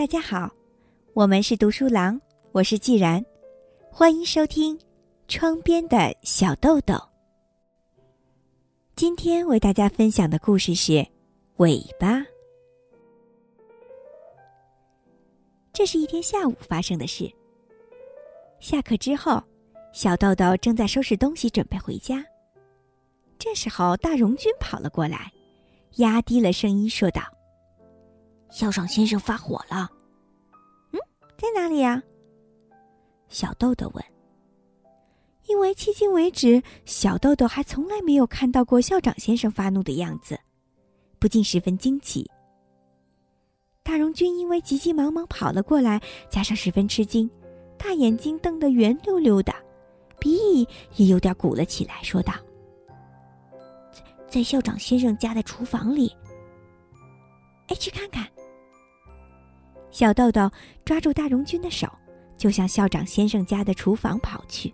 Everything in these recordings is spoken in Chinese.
大家好，我们是读书郎，我是既然，欢迎收听《窗边的小豆豆》。今天为大家分享的故事是尾巴。这是一天下午发生的事。下课之后，小豆豆正在收拾东西准备回家。这时候，大荣君跑了过来，压低了声音说道：“校长先生发火了。”“嗯，在哪里呀？”小豆豆问。因为迄今为止，小豆豆还从来没有看到过校长先生发怒的样子，不禁十分惊奇。大荣君因为急急忙忙跑了过来，加上十分吃惊，大眼睛瞪得圆溜溜的，鼻翼也有点鼓了起来，说道：“在在校长先生家的厨房里。哎，去看看。”小豆豆抓住大荣君的手，就向校长先生家的厨房跑去。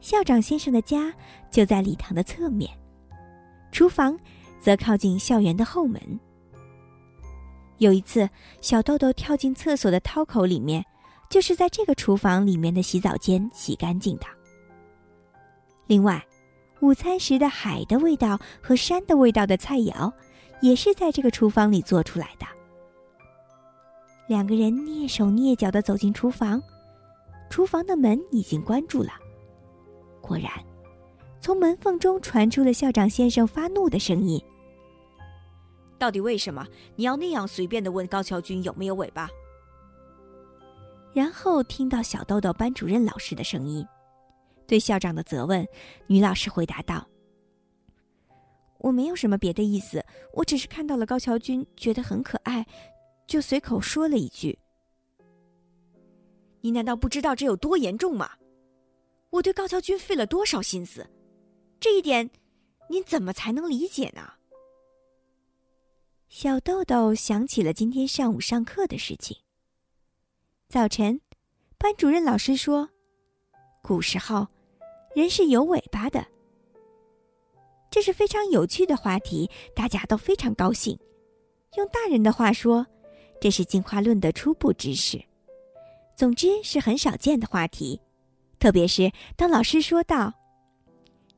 校长先生的家就在礼堂的侧面，厨房则靠近校园的后门。有一次，小豆豆跳进厕所的掏口里面，就是在这个厨房里面的洗澡间洗干净的。另外，午餐时的海的味道和山的味道的菜肴，也是在这个厨房里做出来的。两个人蹑手蹑脚地走进厨房，厨房的门已经关住了。果然，从门缝中传出了校长先生发怒的声音：“到底为什么你要那样随便地问高桥君有没有尾巴？”然后听到小豆豆班主任老师的声音，对校长的责问，女老师回答道：“我没有什么别的意思，我只是看到了高桥君，觉得很可爱，就随口说了一句。你难道不知道这有多严重吗？”我对高桥君费了多少心思，这一点，您怎么才能理解呢？小豆豆想起了今天上午上课的事情。早晨，班主任老师说，古时候，人是有尾巴的。这是非常有趣的话题，大家都非常高兴。用大人的话说，这是进化论的初步知识。总之，是很少见的话题。特别是当老师说道：“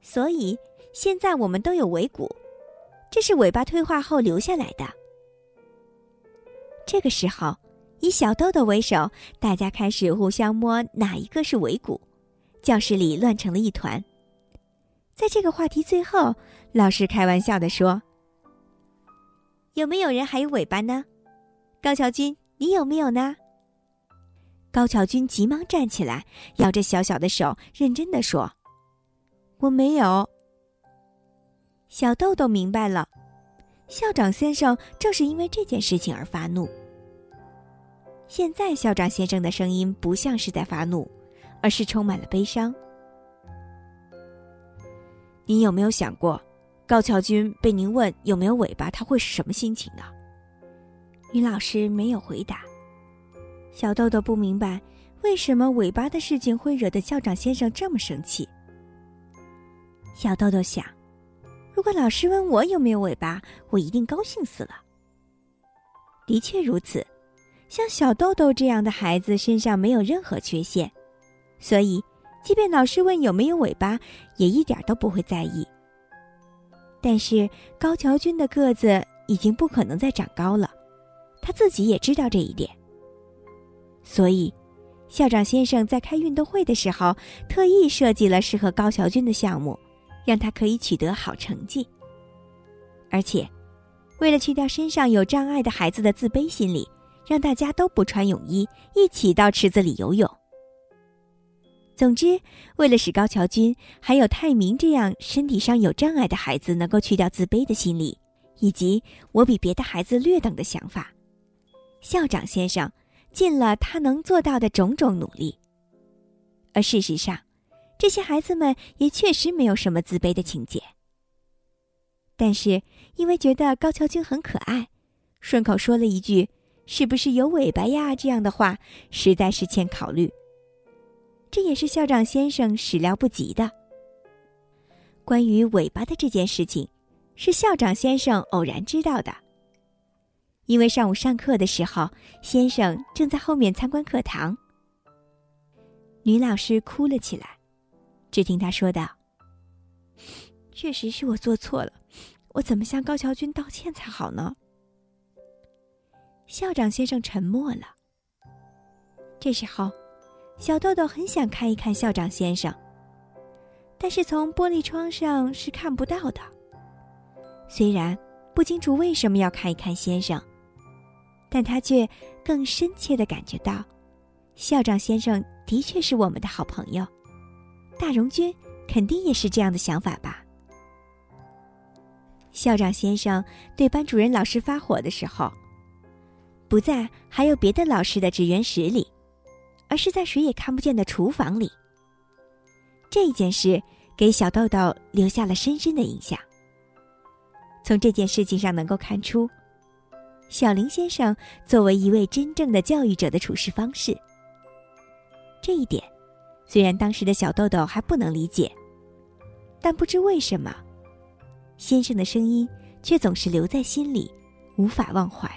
所以现在我们都有尾骨，这是尾巴退化后留下来的。”这个时候，以小豆豆为首，大家开始互相摸哪一个是尾骨，教室里乱成了一团。在这个话题最后，老师开玩笑的说：“有没有人还有尾巴呢？高桥君，你有没有呢？”高桥君急忙站起来，摇着小小的手，认真的说：“我没有。”小豆豆明白了，校长先生正是因为这件事情而发怒。现在校长先生的声音不像是在发怒，而是充满了悲伤。你有没有想过，高桥君被您问有没有尾巴，他会是什么心情呢？女老师没有回答。小豆豆不明白，为什么尾巴的事情会惹得校长先生这么生气。小豆豆想，如果老师问我有没有尾巴，我一定高兴死了。的确如此，像小豆豆这样的孩子身上没有任何缺陷，所以即便老师问有没有尾巴，也一点都不会在意。但是高桥君的个子已经不可能再长高了，他自己也知道这一点。所以，校长先生在开运动会的时候，特意设计了适合高桥君的项目，让他可以取得好成绩。而且，为了去掉身上有障碍的孩子的自卑心理，让大家都不穿泳衣，一起到池子里游泳。总之，为了使高桥君还有泰明这样身体上有障碍的孩子能够去掉自卑的心理，以及我比别的孩子略等的想法，校长先生。尽了他能做到的种种努力，而事实上，这些孩子们也确实没有什么自卑的情节。但是因为觉得高桥君很可爱，顺口说了一句“是不是有尾巴呀”这样的话，实在是欠考虑。这也是校长先生始料不及的。关于尾巴的这件事情，是校长先生偶然知道的。因为上午上课的时候，先生正在后面参观课堂。女老师哭了起来，只听她说道：“确实是我做错了，我怎么向高桥君道歉才好呢？”校长先生沉默了。这时候，小豆豆很想看一看校长先生，但是从玻璃窗上是看不到的。虽然不清楚为什么要看一看先生，但他却更深切的感觉到，校长先生的确是我们的好朋友。大荣君肯定也是这样的想法吧？校长先生对班主任老师发火的时候，不在还有别的老师的职员室里，而是在谁也看不见的厨房里。这件事给小豆豆留下了深深的印象。从这件事情上能够看出，小林先生作为一位真正的教育者的处事方式。这一点，虽然当时的小豆豆还不能理解，但不知为什么，先生的声音却总是留在心里，无法忘怀。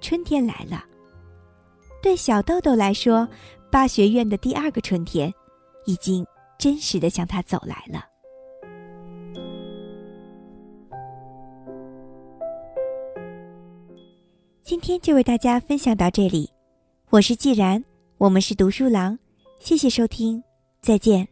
春天来了，对小豆豆来说，八学院的第二个春天，已经真实的向他走来了。今天就为大家分享到这里，我是既然，我们是读书郎，谢谢收听，再见。